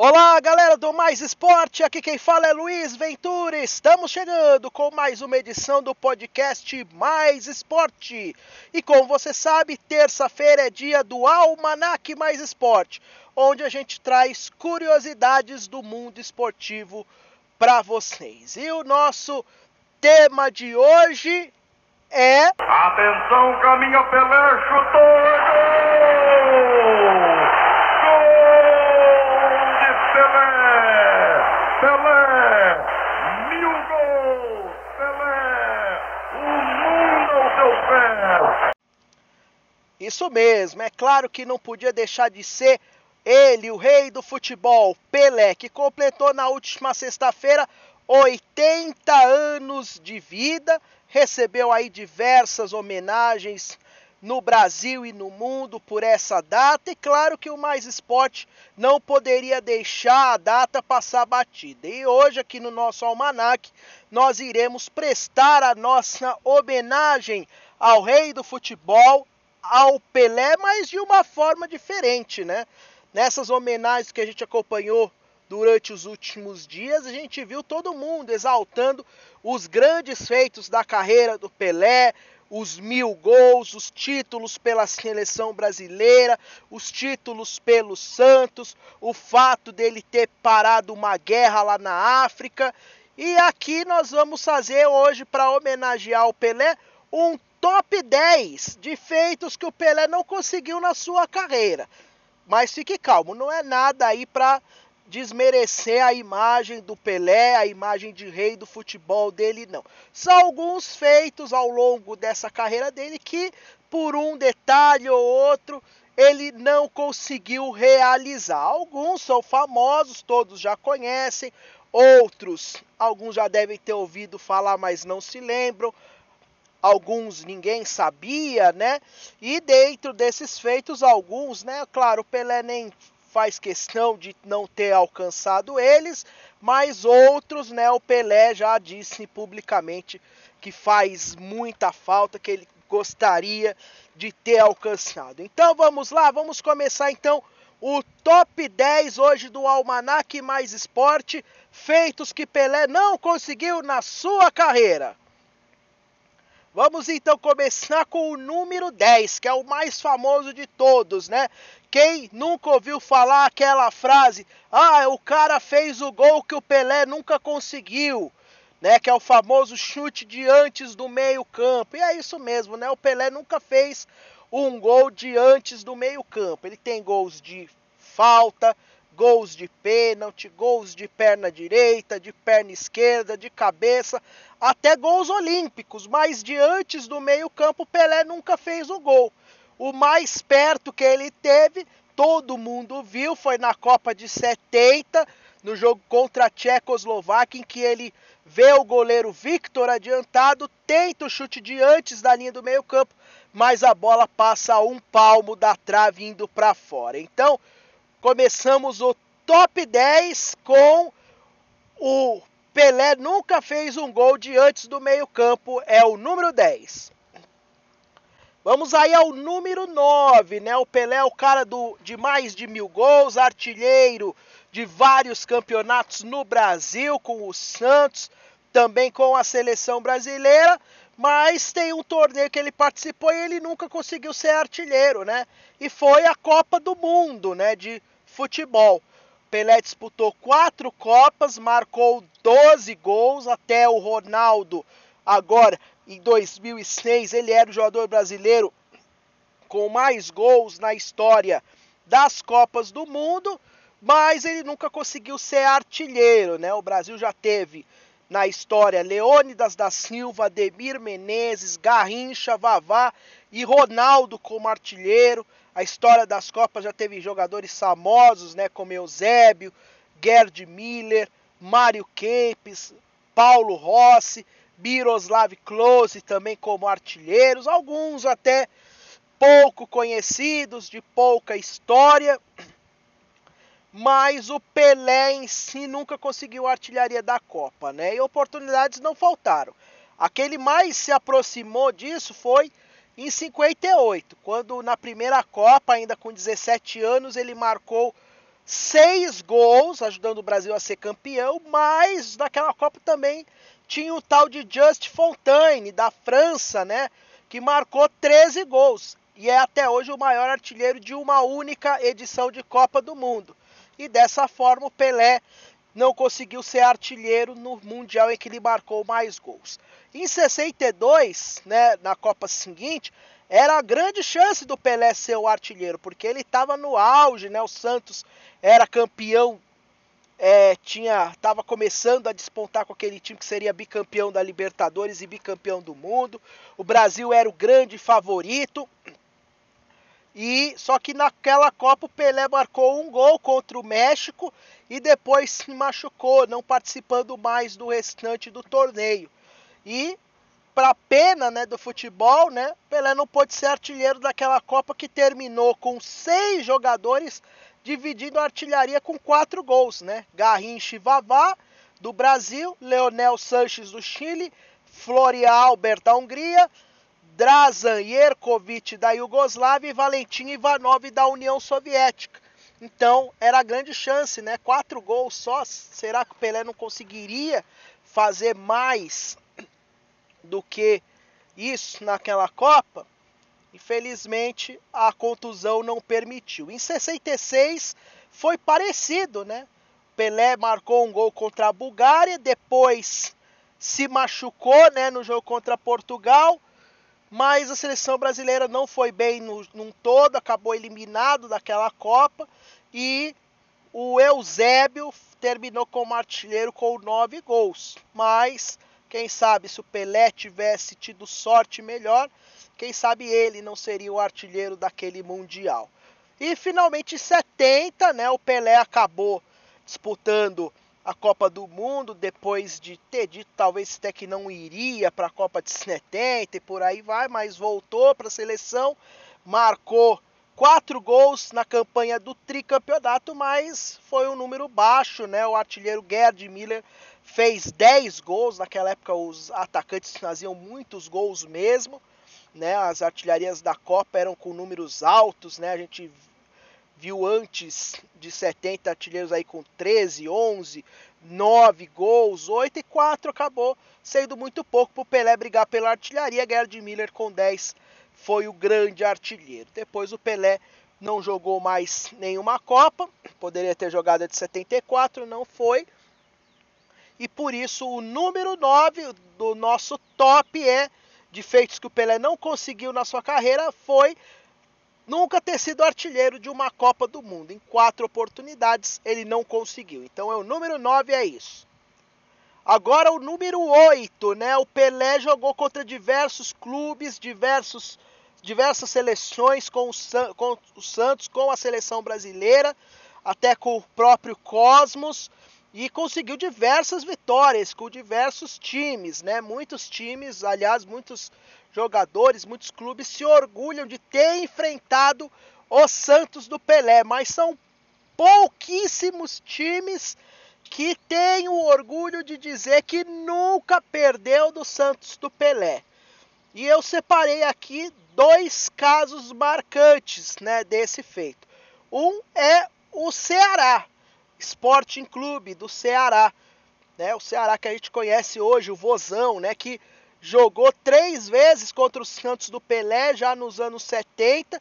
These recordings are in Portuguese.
Olá, galera do Mais Esporte, aqui quem fala é Luiz Ventura. Estamos chegando com mais uma edição do podcast Mais Esporte. E como você sabe, terça-feira é dia do Almanac Mais Esporte, onde a gente traz curiosidades do mundo esportivo para vocês. E o nosso tema de hoje é. Atenção, caminha Pelé, chutou! Pelé! Mil gols! Pelé! O mundo aos seus pés! Isso mesmo, é claro que não podia deixar de ser ele, o rei do futebol, Pelé, que completou na última sexta-feira 80 anos de vida, recebeu aí diversas homenagens no Brasil e no mundo por essa data. E claro que o Mais Esporte não poderia deixar a data passar batida. E hoje, aqui no nosso almanac, nós iremos prestar a nossa homenagem ao rei do futebol, ao Pelé, mas de uma forma diferente, né? Nessas homenagens que a gente acompanhou durante os últimos dias, a gente viu todo mundo exaltando os grandes feitos da carreira do Pelé, os mil gols, os títulos pela seleção brasileira, os títulos pelo Santos, o fato dele ter parado uma guerra lá na África. E aqui nós vamos fazer hoje, para homenagear o Pelé, um top 10 de feitos que o Pelé não conseguiu na sua carreira. Mas fique calmo, não é nada aí para desmerecer a imagem do Pelé, a imagem de rei do futebol dele, não. São alguns feitos ao longo dessa carreira dele que, por um detalhe ou outro, ele não conseguiu realizar. Alguns são famosos, todos já conhecem, outros, alguns já devem ter ouvido falar, mas não se lembram. Alguns ninguém sabia, né? E dentro desses feitos, alguns, né? Claro, o Pelé nem faz questão de não ter alcançado eles, mas outros, né, o Pelé já disse publicamente que faz muita falta, que ele gostaria de ter alcançado. Então vamos lá, vamos começar então o top 10 hoje do Almanac Mais Esporte, feitos que Pelé não conseguiu na sua carreira. Vamos então começar com o número 10, que é o mais famoso de todos, né? Quem nunca ouviu falar aquela frase: "Ah, o cara fez o gol que o Pelé nunca conseguiu", né? Que é o famoso chute de antes do meio-campo. E é isso mesmo, né? O Pelé nunca fez um gol de antes do meio-campo. Ele tem gols de falta, gols de pênalti, gols de perna direita, de perna esquerda, de cabeça, até gols olímpicos, mas de antes do meio-campo Pelé nunca fez o gol. O mais perto que ele teve, todo mundo viu, foi na Copa de 70, no jogo contra a Tchecoslováquia, em que ele vê o goleiro Victor adiantado, tenta o chute de antes da linha do meio-campo, mas a bola passa a um palmo da trave indo para fora. Então, Começamos o top 10 com o Pelé nunca fez um gol de antes do meio-campo, é o número 10. Vamos aí ao número 9, né? O Pelé é o cara do, de mais de mil gols, artilheiro de vários campeonatos no Brasil, com o Santos, também com a seleção brasileira. Mas tem um torneio que ele participou e ele nunca conseguiu ser artilheiro, né? E foi a Copa do Mundo, né? De futebol. Pelé disputou quatro Copas, marcou 12 gols, até o Ronaldo, agora em 2006, ele era o jogador brasileiro com mais gols na história das Copas do Mundo, mas ele nunca conseguiu ser artilheiro, né? O Brasil já teve na história Leônidas da Silva, Ademir Menezes, Garrincha, Vavá e Ronaldo como artilheiro. A história das Copas já teve jogadores famosos, né, como Eusébio, Gerd Miller, Mário Kempes, Paulo Rossi, Miroslav Klose também como artilheiros, alguns até pouco conhecidos, de pouca história mas o Pelé em si nunca conseguiu a artilharia da Copa, né? E oportunidades não faltaram. Aquele mais se aproximou disso foi em 58, quando na primeira Copa, ainda com 17 anos, ele marcou seis gols, ajudando o Brasil a ser campeão, mas naquela Copa também tinha o tal de Just Fontaine, da França, né? Que marcou 13 gols e é até hoje o maior artilheiro de uma única edição de Copa do Mundo. E dessa forma o Pelé não conseguiu ser artilheiro no Mundial em que ele marcou mais gols. Em 62, né, na Copa seguinte, era a grande chance do Pelé ser o artilheiro, porque ele estava no auge, né? O Santos era campeão, é, tinha, estava começando a despontar com aquele time que seria bicampeão da Libertadores e bicampeão do mundo. O Brasil era o grande favorito. E só que naquela Copa o Pelé marcou um gol contra o México e depois se machucou, não participando mais do restante do torneio. E para pena né, do futebol, né, Pelé não pôde ser artilheiro daquela Copa que terminou com seis jogadores dividindo a artilharia com quatro gols, né? Garrincha e Vavá do Brasil, Leonel Sanches do Chile, Florian Albert da Hungria, Drazan Jerkovic da Iugoslávia e Valentim Ivanov da União Soviética. Então era grande chance, né? Quatro gols só. Será que o Pelé não conseguiria fazer mais do que isso naquela Copa, infelizmente a contusão não permitiu. Em 66 foi parecido, né? Pelé marcou um gol contra a Bulgária, depois se machucou, né, no jogo contra Portugal, mas a seleção brasileira não foi bem no, num todo, acabou eliminado daquela Copa e o Eusébio terminou como artilheiro com nove gols, mas quem sabe se o Pelé tivesse tido sorte melhor, quem sabe ele não seria o artilheiro daquele mundial. E finalmente em 70, né, o Pelé acabou disputando a Copa do Mundo depois de ter dito talvez até que não iria para a Copa de 70 e por aí vai, mas voltou para a seleção, marcou quatro gols na campanha do tricampeonato, mas foi um número baixo, né? O artilheiro Gerd Miller fez 10 gols. Naquela época os atacantes faziam muitos gols mesmo. Né? As artilharias da Copa eram com números altos. Né? A gente viu antes de 70 artilheiros aí com 13, 11, 9 gols, 8 e 4 acabou sendo muito pouco para o Pelé brigar pela artilharia. Gerd Miller com 10 foi o grande artilheiro. Depois o Pelé não jogou mais nenhuma Copa, poderia ter jogado de 74, não foi. E por isso o número 9 do nosso top é de feitos que o Pelé não conseguiu na sua carreira foi nunca ter sido artilheiro de uma Copa do Mundo. Em quatro oportunidades ele não conseguiu. Então é o número 9 é isso. Agora o número 8, né? O Pelé jogou contra diversos clubes, diversos diversas seleções com o, com o Santos, com a seleção brasileira, até com o próprio Cosmos e conseguiu diversas vitórias com diversos times, né? Muitos times, aliás, muitos jogadores, muitos clubes se orgulham de ter enfrentado o Santos do Pelé, mas são pouquíssimos times que têm o orgulho de dizer que nunca perdeu do Santos do Pelé. E eu separei aqui dois casos marcantes, né, desse feito. Um é o Ceará, Sporting Clube do Ceará. Né? O Ceará que a gente conhece hoje, o Vozão, né? que jogou três vezes contra os Santos do Pelé já nos anos 70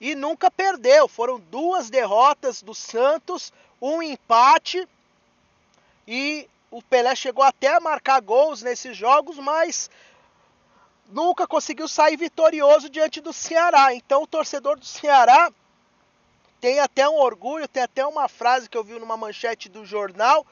e nunca perdeu. Foram duas derrotas do Santos, um empate e o Pelé chegou até a marcar gols nesses jogos, mas nunca conseguiu sair vitorioso diante do Ceará. Então o torcedor do Ceará tem até um orgulho, tem até uma frase que eu vi numa manchete do jornal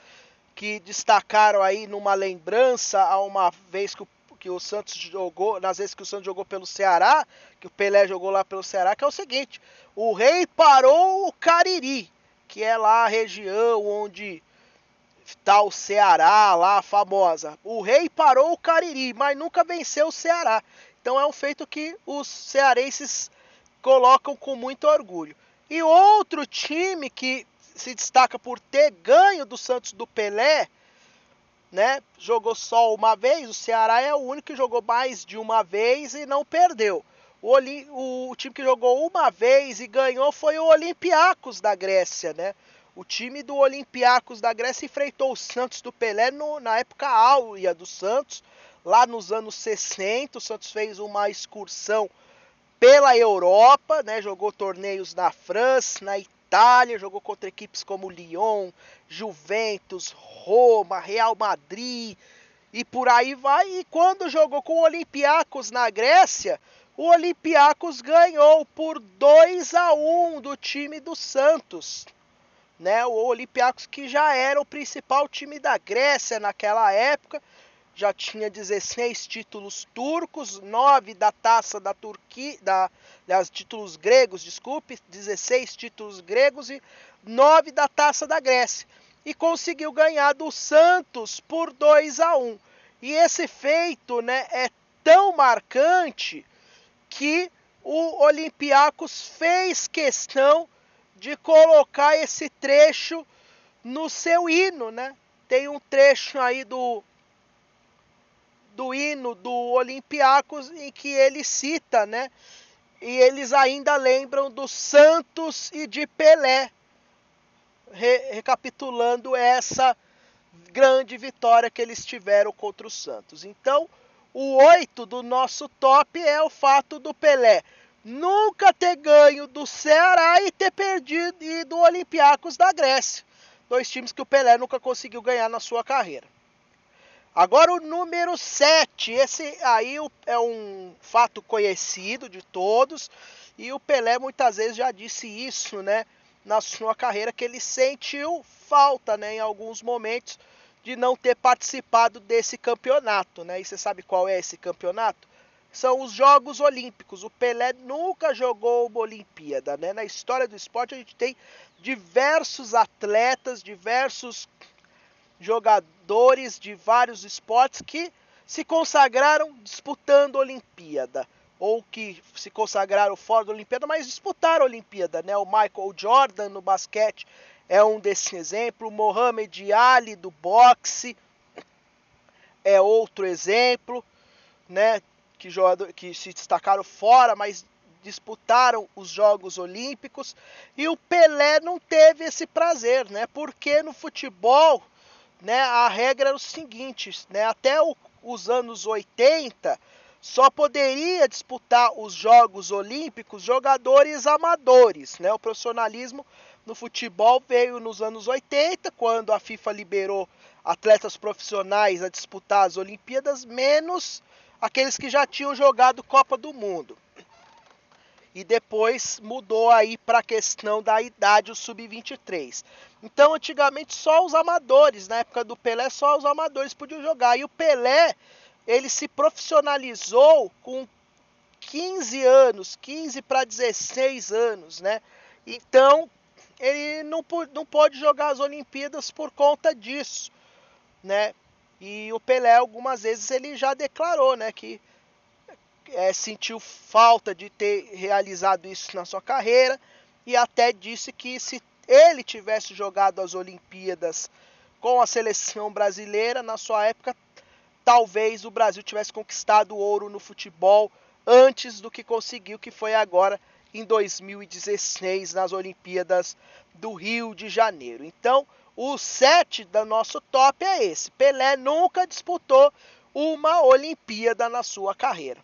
que destacaram aí numa lembrança a uma vez que o, que o Santos jogou, nas vezes que o Santos jogou pelo Ceará, que o Pelé jogou lá pelo Ceará, que é o seguinte: o rei parou o Cariri, que é lá a região onde está o Ceará, lá famosa. O rei parou o Cariri, mas nunca venceu o Ceará. Então é um feito que os cearenses colocam com muito orgulho. E outro time que se destaca por ter ganho do Santos do Pelé, né? Jogou só uma vez, o Ceará é o único que jogou mais de uma vez e não perdeu. O, o, o time que jogou uma vez e ganhou foi o Olympiacos da Grécia, né? O time do Olympiacos da Grécia enfrentou o Santos do Pelé no, na época áurea do Santos, lá nos anos 60. O Santos fez uma excursão pela Europa, né? Jogou torneios na França, na Itália, jogou contra equipes como Lyon, Juventus, Roma, Real Madrid e por aí vai. E quando jogou com o Olympiacos na Grécia, o Olympiacos ganhou por 2 a 1 do time do Santos. Né? O Olympiacos que já era o principal time da Grécia naquela época, já tinha 16 títulos turcos, 9 da taça da Turquia, da, das títulos gregos, desculpe, 16 títulos gregos e 9 da taça da Grécia. E conseguiu ganhar do Santos por 2 a 1. E esse feito, né, é tão marcante que o Olympiacos fez questão de colocar esse trecho no seu hino, né? Tem um trecho aí do do hino do Olympiacos em que ele cita, né? E eles ainda lembram do Santos e de Pelé, re recapitulando essa grande vitória que eles tiveram contra o Santos. Então, o 8 do nosso top é o fato do Pelé nunca ter ganho do Ceará e ter perdido e do Olympiacos da Grécia. Dois times que o Pelé nunca conseguiu ganhar na sua carreira. Agora o número 7, esse aí é um fato conhecido de todos e o Pelé muitas vezes já disse isso, né, na sua carreira que ele sentiu falta, né, em alguns momentos de não ter participado desse campeonato, né? E você sabe qual é esse campeonato? São os Jogos Olímpicos. O Pelé nunca jogou uma Olimpíada, né? Na história do esporte a gente tem diversos atletas, diversos jogadores de vários esportes que se consagraram disputando a Olimpíada ou que se consagraram fora da Olimpíada, mas disputaram a Olimpíada, né? O Michael Jordan no basquete é um desse exemplo. Mohamed Ali do boxe é outro exemplo, né? Que, jogador, que se destacaram fora, mas disputaram os Jogos Olímpicos. E o Pelé não teve esse prazer, né? Porque no futebol, né, a regra era o seguinte, né? Até o, os anos 80 só poderia disputar os Jogos Olímpicos jogadores amadores, né? O profissionalismo no futebol veio nos anos 80, quando a FIFA liberou atletas profissionais a disputar as Olimpíadas, menos aqueles que já tinham jogado Copa do Mundo. E depois mudou aí para a questão da idade, o sub-23. Então, antigamente só os amadores, na época do Pelé, só os amadores podiam jogar. E o Pelé, ele se profissionalizou com 15 anos, 15 para 16 anos, né? Então, ele não, não pode jogar as Olimpíadas por conta disso, né? E o Pelé algumas vezes ele já declarou, né, que é, sentiu falta de ter realizado isso na sua carreira e até disse que se ele tivesse jogado as Olimpíadas com a seleção brasileira na sua época, talvez o Brasil tivesse conquistado ouro no futebol antes do que conseguiu, que foi agora em 2016 nas Olimpíadas do Rio de Janeiro. Então, o 7 do nosso top é esse. Pelé nunca disputou uma Olimpíada na sua carreira.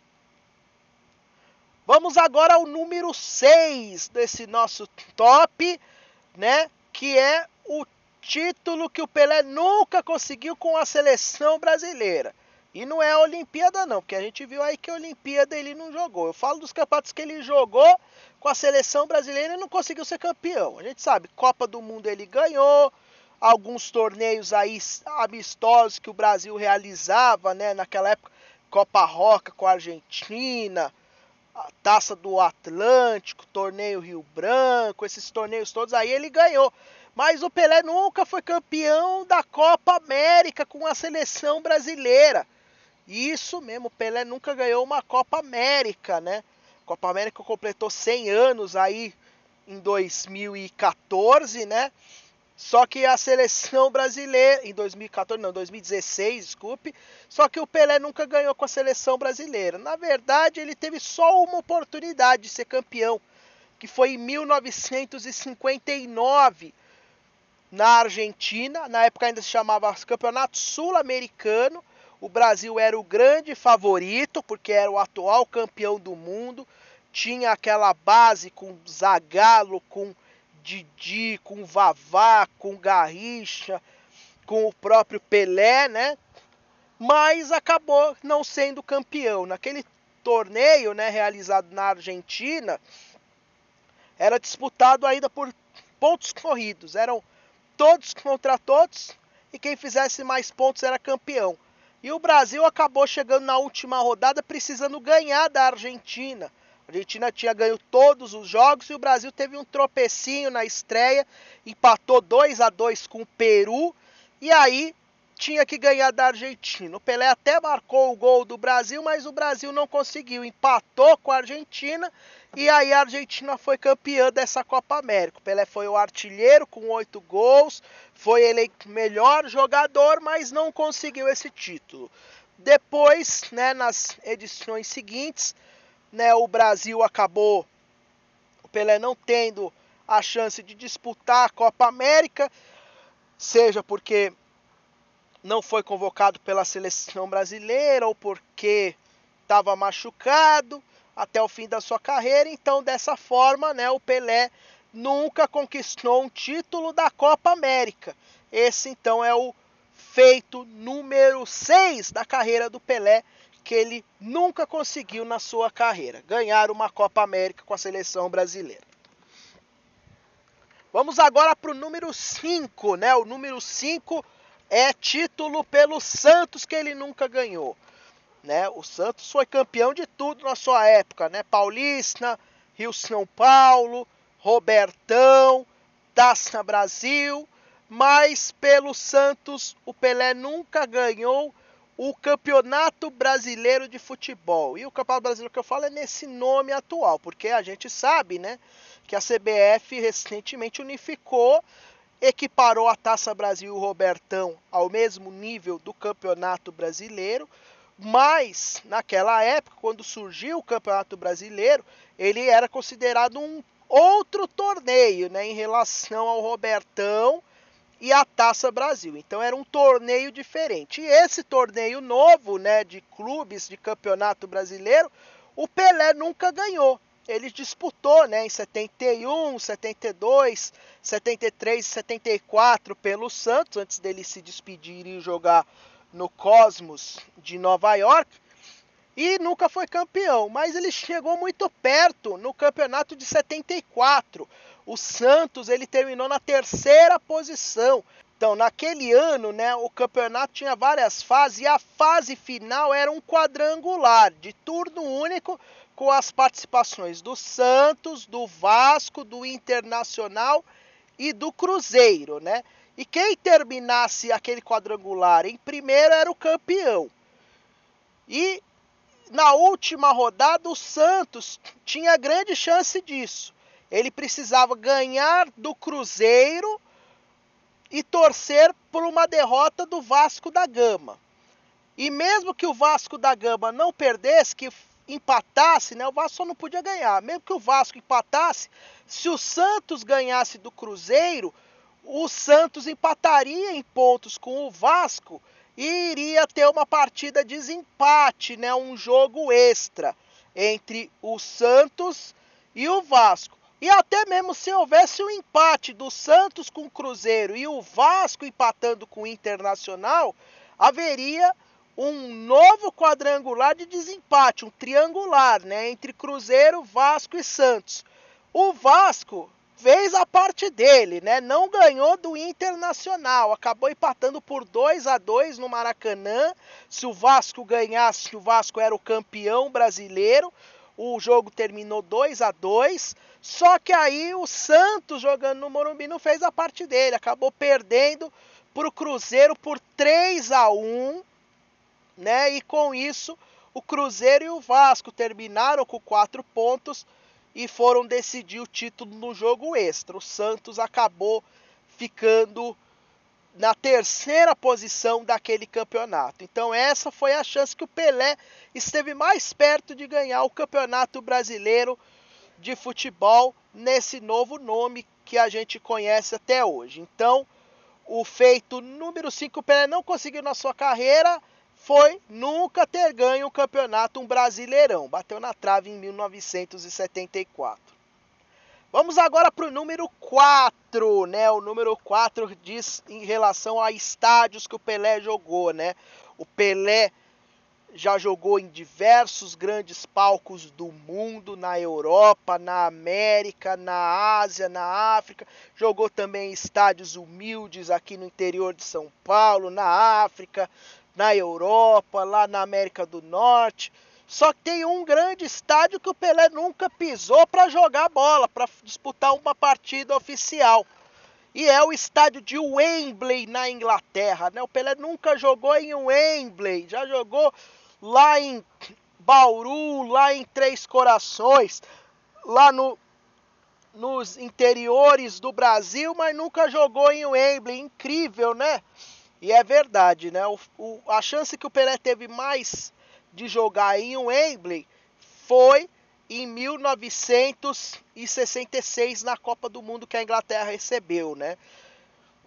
Vamos agora ao número 6 desse nosso top, né? Que é o título que o Pelé nunca conseguiu com a seleção brasileira. E não é a Olimpíada não, porque a gente viu aí que a Olimpíada ele não jogou. Eu falo dos campeonatos que ele jogou com a seleção brasileira e não conseguiu ser campeão. A gente sabe, Copa do Mundo ele ganhou, alguns torneios aí amistosos que o Brasil realizava, né, naquela época, Copa Roca com a Argentina, a Taça do Atlântico, Torneio Rio Branco, esses torneios todos aí ele ganhou. Mas o Pelé nunca foi campeão da Copa América com a seleção brasileira. Isso mesmo, o Pelé nunca ganhou uma Copa América, né? Copa América completou 100 anos aí em 2014, né? Só que a seleção brasileira, em 2014, não, 2016, desculpe. Só que o Pelé nunca ganhou com a seleção brasileira. Na verdade, ele teve só uma oportunidade de ser campeão, que foi em 1959, na Argentina, na época ainda se chamava Campeonato Sul-Americano. O Brasil era o grande favorito, porque era o atual campeão do mundo. Tinha aquela base com Zagallo, com Didi, com Vavá, com Garrincha, com o próprio Pelé, né? Mas acabou não sendo campeão. Naquele torneio, né, realizado na Argentina, era disputado ainda por pontos corridos. Eram todos contra todos e quem fizesse mais pontos era campeão. E o Brasil acabou chegando na última rodada precisando ganhar da Argentina. A Argentina tinha ganho todos os jogos e o Brasil teve um tropecinho na estreia, empatou 2 a 2 com o Peru e aí tinha que ganhar da Argentina. O Pelé até marcou o gol do Brasil, mas o Brasil não conseguiu, empatou com a Argentina e aí a Argentina foi campeã dessa Copa América. O Pelé foi o artilheiro com oito gols, foi eleito melhor jogador, mas não conseguiu esse título. Depois, né, nas edições seguintes, né, o Brasil acabou, o Pelé não tendo a chance de disputar a Copa América, seja porque não foi convocado pela seleção brasileira ou porque estava machucado até o fim da sua carreira. Então, dessa forma, né, o Pelé nunca conquistou um título da Copa América. Esse então é o feito número 6 da carreira do Pelé, que ele nunca conseguiu na sua carreira, ganhar uma Copa América com a seleção brasileira. Vamos agora para o número 5, né? O número 5 é título pelo Santos que ele nunca ganhou. Né? O Santos foi campeão de tudo na sua época, né? Paulista, Rio São Paulo, Robertão, Taça Brasil, mas pelo Santos o Pelé nunca ganhou o Campeonato Brasileiro de Futebol. E o Campeonato Brasileiro que eu falo é nesse nome atual, porque a gente sabe, né, que a CBF recentemente unificou, equiparou a Taça Brasil e o Robertão ao mesmo nível do Campeonato Brasileiro. Mas naquela época, quando surgiu o Campeonato Brasileiro, ele era considerado um outro torneio, né, em relação ao Robertão e a Taça Brasil. Então era um torneio diferente. E esse torneio novo, né, de clubes de Campeonato Brasileiro, o Pelé nunca ganhou. Ele disputou, né, em 71, 72, 73 e 74 pelo Santos antes dele se despedir e jogar no Cosmos de Nova York e nunca foi campeão, mas ele chegou muito perto no campeonato de 74. O Santos ele terminou na terceira posição. Então, naquele ano, né, o campeonato tinha várias fases e a fase final era um quadrangular de turno único com as participações do Santos, do Vasco, do Internacional e do Cruzeiro, né? E quem terminasse aquele quadrangular em primeiro era o campeão. E na última rodada o Santos tinha grande chance disso. Ele precisava ganhar do Cruzeiro e torcer por uma derrota do Vasco da Gama. E mesmo que o Vasco da Gama não perdesse, que empatasse, né, o Vasco só não podia ganhar. Mesmo que o Vasco empatasse, se o Santos ganhasse do Cruzeiro, o Santos empataria em pontos com o Vasco e iria ter uma partida de desempate, né, um jogo extra entre o Santos e o Vasco. E até mesmo se houvesse um empate do Santos com o Cruzeiro e o Vasco empatando com o Internacional, haveria um novo quadrangular de desempate, um triangular, né, entre Cruzeiro, Vasco e Santos. O Vasco fez a parte dele, né? Não ganhou do Internacional, acabou empatando por 2 a 2 no Maracanã. Se o Vasco ganhasse, o Vasco era o campeão brasileiro. O jogo terminou 2 a 2. Só que aí o Santos jogando no Morumbi não fez a parte dele, acabou perdendo para o Cruzeiro por 3 a 1, né? E com isso o Cruzeiro e o Vasco terminaram com quatro pontos e foram decidir o título no jogo extra. O Santos acabou ficando na terceira posição daquele campeonato. Então essa foi a chance que o Pelé esteve mais perto de ganhar o Campeonato Brasileiro de Futebol nesse novo nome que a gente conhece até hoje. Então, o feito número 5 que o Pelé não conseguiu na sua carreira foi nunca ter ganho um campeonato, um brasileirão. Bateu na trave em 1974. Vamos agora para o número 4, né? O número 4 diz em relação a estádios que o Pelé jogou, né? O Pelé já jogou em diversos grandes palcos do mundo, na Europa, na América, na Ásia, na África. Jogou também em estádios humildes aqui no interior de São Paulo, na África, na Europa, lá na América do Norte. Só que tem um grande estádio que o Pelé nunca pisou para jogar bola, para disputar uma partida oficial. E é o estádio de Wembley na Inglaterra, né? O Pelé nunca jogou em Wembley, já jogou lá em Bauru, lá em Três Corações, lá no, nos interiores do Brasil, mas nunca jogou em Wembley. Incrível, né? E é verdade, né? O, o, a chance que o Pelé teve mais de jogar em Wembley foi em 1966 na Copa do Mundo que a Inglaterra recebeu, né?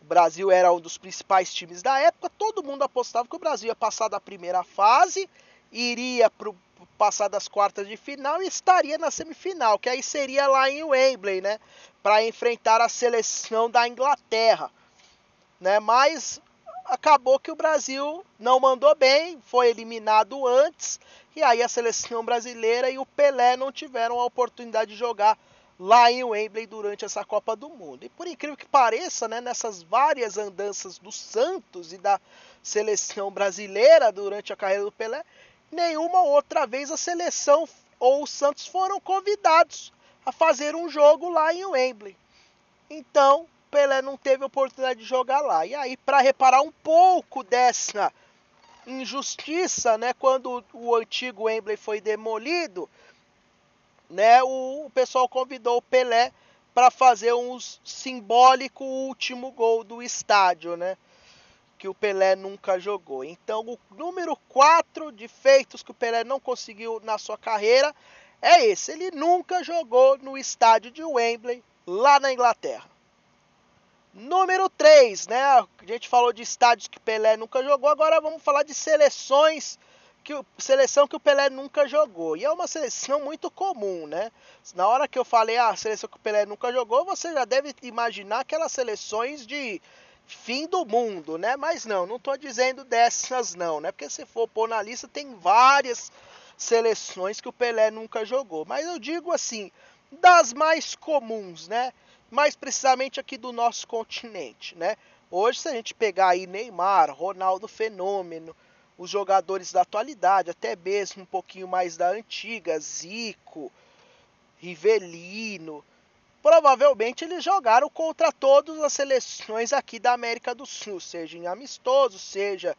O Brasil era um dos principais times da época, todo mundo apostava que o Brasil ia passar da primeira fase, iria para passar das quartas de final e estaria na semifinal, que aí seria lá em Wembley, né? Para enfrentar a seleção da Inglaterra, né? Mas acabou que o Brasil não mandou bem, foi eliminado antes, e aí a seleção brasileira e o Pelé não tiveram a oportunidade de jogar lá em Wembley durante essa Copa do Mundo. E por incrível que pareça, né, nessas várias andanças do Santos e da seleção brasileira durante a carreira do Pelé, nenhuma outra vez a seleção ou o Santos foram convidados a fazer um jogo lá em Wembley. Então, Pelé não teve oportunidade de jogar lá. E aí, para reparar um pouco dessa injustiça, né, quando o antigo Wembley foi demolido, né, o, o pessoal convidou o Pelé para fazer um simbólico último gol do estádio, né? Que o Pelé nunca jogou. Então, o número 4 de feitos que o Pelé não conseguiu na sua carreira é esse. Ele nunca jogou no estádio de Wembley, lá na Inglaterra. Número 3, né? A gente falou de estádios que Pelé nunca jogou, agora vamos falar de seleções que seleção que o Pelé nunca jogou. E é uma seleção muito comum, né? Na hora que eu falei a ah, seleção que o Pelé nunca jogou, você já deve imaginar aquelas seleções de fim do mundo, né? Mas não, não estou dizendo dessas não, né? Porque se for pôr na lista tem várias seleções que o Pelé nunca jogou. Mas eu digo assim, das mais comuns, né? Mais precisamente aqui do nosso continente, né? Hoje, se a gente pegar aí Neymar, Ronaldo Fenômeno, os jogadores da atualidade, até mesmo um pouquinho mais da antiga, Zico, Rivelino, provavelmente eles jogaram contra todas as seleções aqui da América do Sul, seja em amistoso, seja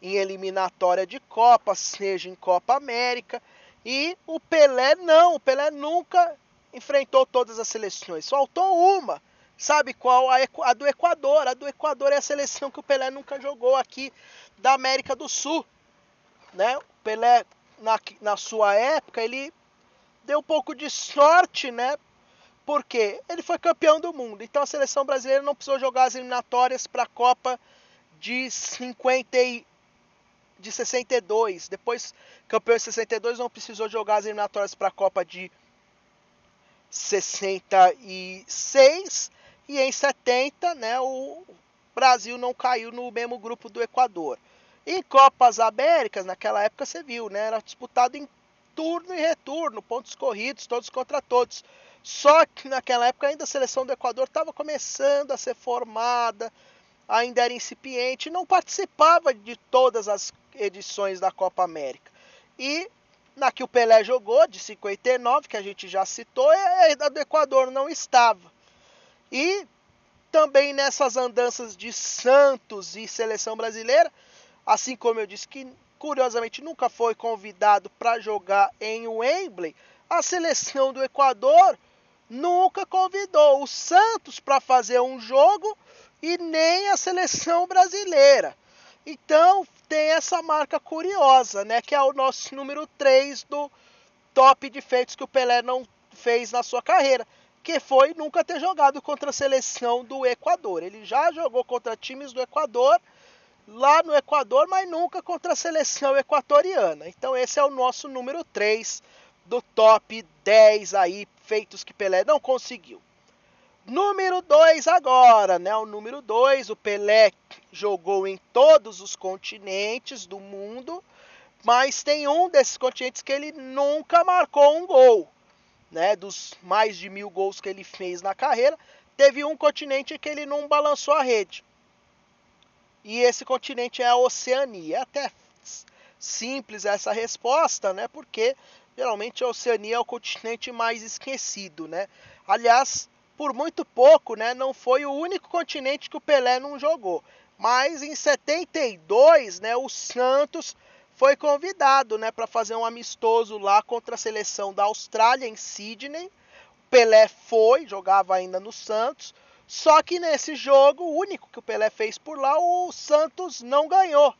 em eliminatória de Copa, seja em Copa América. E o Pelé não, o Pelé nunca enfrentou todas as seleções. Faltou uma. Sabe qual? A, a do Equador. A do Equador é a seleção que o Pelé nunca jogou aqui da América do Sul. Né? O Pelé, na, na sua época, ele deu um pouco de sorte, né? Porque ele foi campeão do mundo. Então a seleção brasileira não precisou jogar as eliminatórias para a Copa de 50 e, de 62. Depois, campeão de 62 não precisou jogar as eliminatórias para a Copa de 66 e em 70, né, o Brasil não caiu no mesmo grupo do Equador. Em Copas Américas, naquela época você viu, né, era disputado em turno e retorno, pontos corridos, todos contra todos. Só que naquela época ainda a seleção do Equador estava começando a ser formada, ainda era incipiente, não participava de todas as edições da Copa América. E na que o Pelé jogou, de 59, que a gente já citou, é, a do Equador não estava. E também nessas andanças de Santos e seleção brasileira, assim como eu disse que curiosamente nunca foi convidado para jogar em Wembley, a seleção do Equador nunca convidou o Santos para fazer um jogo e nem a seleção brasileira. Então tem essa marca curiosa, né? Que é o nosso número 3 do top de feitos que o Pelé não fez na sua carreira. que foi nunca ter jogado contra a seleção do Equador. Ele já jogou contra times do Equador lá no Equador, mas nunca contra a seleção equatoriana. Então esse é o nosso número 3 do top 10 aí feitos que Pelé não conseguiu. Número 2 agora, né? O número 2, o Pelé jogou em todos os continentes do mundo, mas tem um desses continentes que ele nunca marcou um gol, né? Dos mais de mil gols que ele fez na carreira, teve um continente que ele não balançou a rede. E esse continente é a Oceania. É até simples essa resposta, né? Porque geralmente a Oceania é o continente mais esquecido, né? Aliás, por muito pouco, né, não foi o único continente que o Pelé não jogou. Mas em 72, né, o Santos foi convidado, né, para fazer um amistoso lá contra a seleção da Austrália em Sydney. O Pelé foi, jogava ainda no Santos. Só que nesse jogo, o único que o Pelé fez por lá, o Santos não ganhou.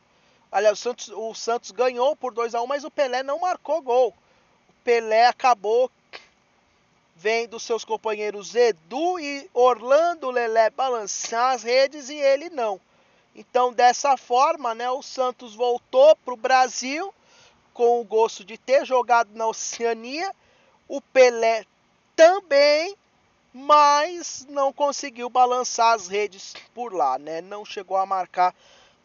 Aliás, o Santos, o Santos ganhou por 2 a 1 mas o Pelé não marcou gol. O Pelé acabou vendo seus companheiros Edu e Orlando Lelé balançar as redes e ele não. Então, dessa forma, né, o Santos voltou para o Brasil com o gosto de ter jogado na Oceania. O Pelé também, mas não conseguiu balançar as redes por lá, né? Não chegou a marcar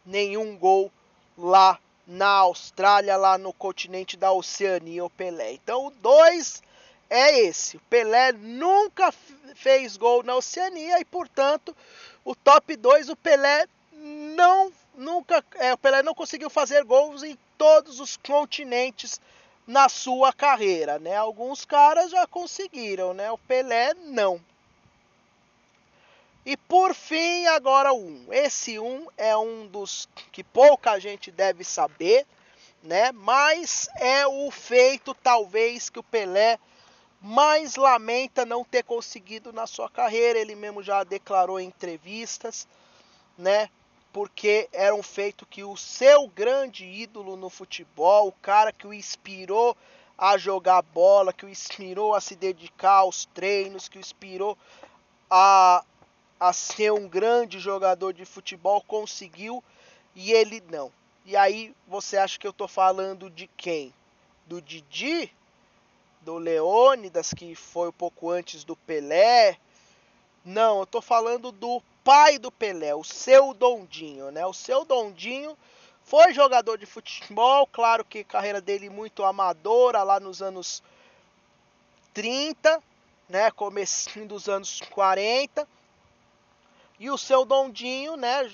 nenhum gol lá na Austrália, lá no continente da Oceania, o Pelé. Então, dois é esse. O Pelé nunca fez gol na Oceania e, portanto, o top 2, o Pelé não nunca, é, o Pelé não conseguiu fazer gols em todos os continentes na sua carreira, né? Alguns caras já conseguiram, né? O Pelé não. E por fim, agora um. Esse um é um dos que pouca gente deve saber, né? Mas é o feito talvez que o Pelé mas lamenta não ter conseguido na sua carreira. Ele mesmo já declarou em entrevistas, né? Porque era um feito que o seu grande ídolo no futebol, o cara que o inspirou a jogar bola, que o inspirou a se dedicar aos treinos, que o inspirou a, a ser um grande jogador de futebol, conseguiu e ele não. E aí você acha que eu tô falando de quem? Do Didi? Do Leônidas, que foi um pouco antes do Pelé. Não, eu tô falando do pai do Pelé, o seu Dondinho, né? O seu Dondinho foi jogador de futebol, claro que carreira dele muito amadora lá nos anos 30, né, comecinho dos anos 40. E o seu Dondinho, né,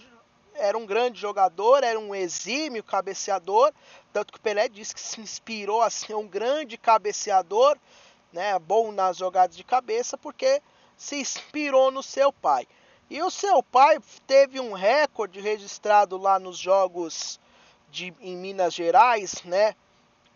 era um grande jogador, era um exímio cabeceador, tanto que o Pelé disse que se inspirou a ser um grande cabeceador, né, bom nas jogadas de cabeça, porque se inspirou no seu pai. E o seu pai teve um recorde registrado lá nos jogos de, em Minas Gerais, né,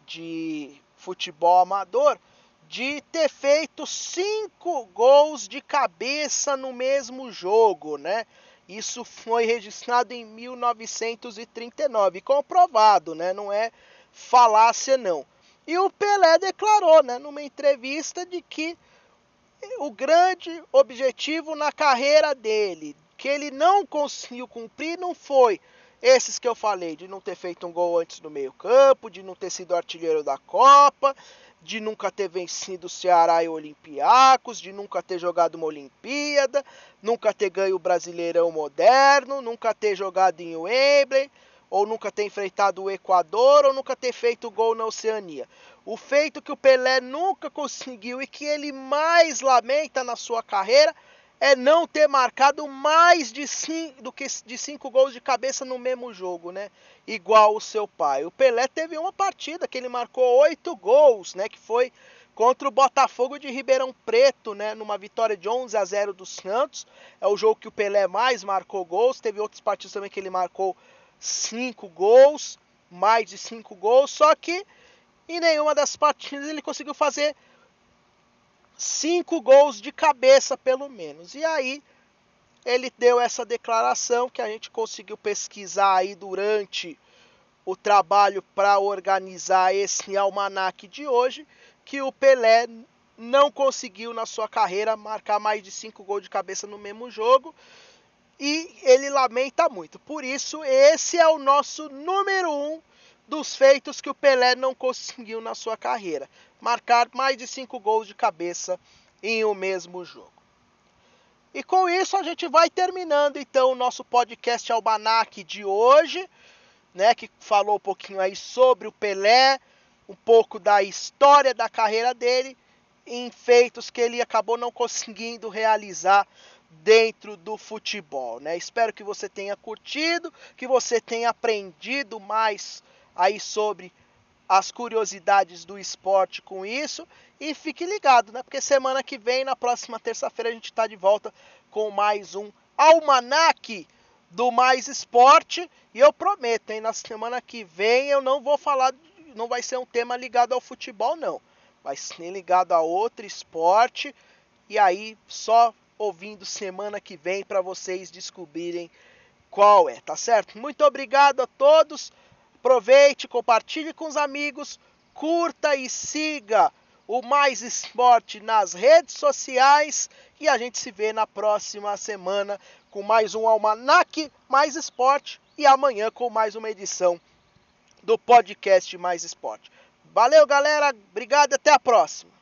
de futebol amador, de ter feito cinco gols de cabeça no mesmo jogo, né? Isso foi registrado em 1939, comprovado, né? Não é falácia não. E o Pelé declarou, né, numa entrevista de que o grande objetivo na carreira dele, que ele não conseguiu cumprir, não foi esses que eu falei, de não ter feito um gol antes no meio-campo, de não ter sido artilheiro da Copa, de nunca ter vencido o Ceará e o Olympiacos, de nunca ter jogado uma Olimpíada, nunca ter ganho o Brasileirão Moderno, nunca ter jogado em Wembley, ou nunca ter enfrentado o Equador, ou nunca ter feito gol na Oceania. O feito que o Pelé nunca conseguiu e que ele mais lamenta na sua carreira é não ter marcado mais de cinco, do que de cinco gols de cabeça no mesmo jogo, né? Igual o seu pai. O Pelé teve uma partida que ele marcou oito gols, né? Que foi contra o Botafogo de Ribeirão Preto, né? Numa vitória de 11 a 0 do Santos. É o jogo que o Pelé mais marcou gols. Teve outros partidos também que ele marcou cinco gols, mais de cinco gols. Só que em nenhuma das partidas ele conseguiu fazer cinco gols de cabeça pelo menos. E aí ele deu essa declaração que a gente conseguiu pesquisar aí durante o trabalho para organizar esse almanaque de hoje, que o Pelé não conseguiu na sua carreira marcar mais de 5 gols de cabeça no mesmo jogo e ele lamenta muito. Por isso, esse é o nosso número um dos feitos que o Pelé não conseguiu na sua carreira: marcar mais de 5 gols de cabeça em o um mesmo jogo. E com isso a gente vai terminando então o nosso podcast Almanac de hoje, né, que falou um pouquinho aí sobre o Pelé, um pouco da história da carreira dele, em feitos que ele acabou não conseguindo realizar dentro do futebol, né? Espero que você tenha curtido, que você tenha aprendido mais aí sobre as curiosidades do esporte com isso e fique ligado, né? Porque semana que vem, na próxima terça-feira, a gente está de volta com mais um almanaque do Mais Esporte e eu prometo, hein, na semana que vem eu não vou falar, não vai ser um tema ligado ao futebol não, vai ser ligado a outro esporte e aí só ouvindo semana que vem para vocês descobrirem qual é, tá certo? Muito obrigado a todos. Aproveite, compartilhe com os amigos, curta e siga o Mais Esporte nas redes sociais e a gente se vê na próxima semana com mais um Almanac Mais Esporte e amanhã com mais uma edição do podcast Mais Esporte. Valeu, galera. Obrigado e até a próxima.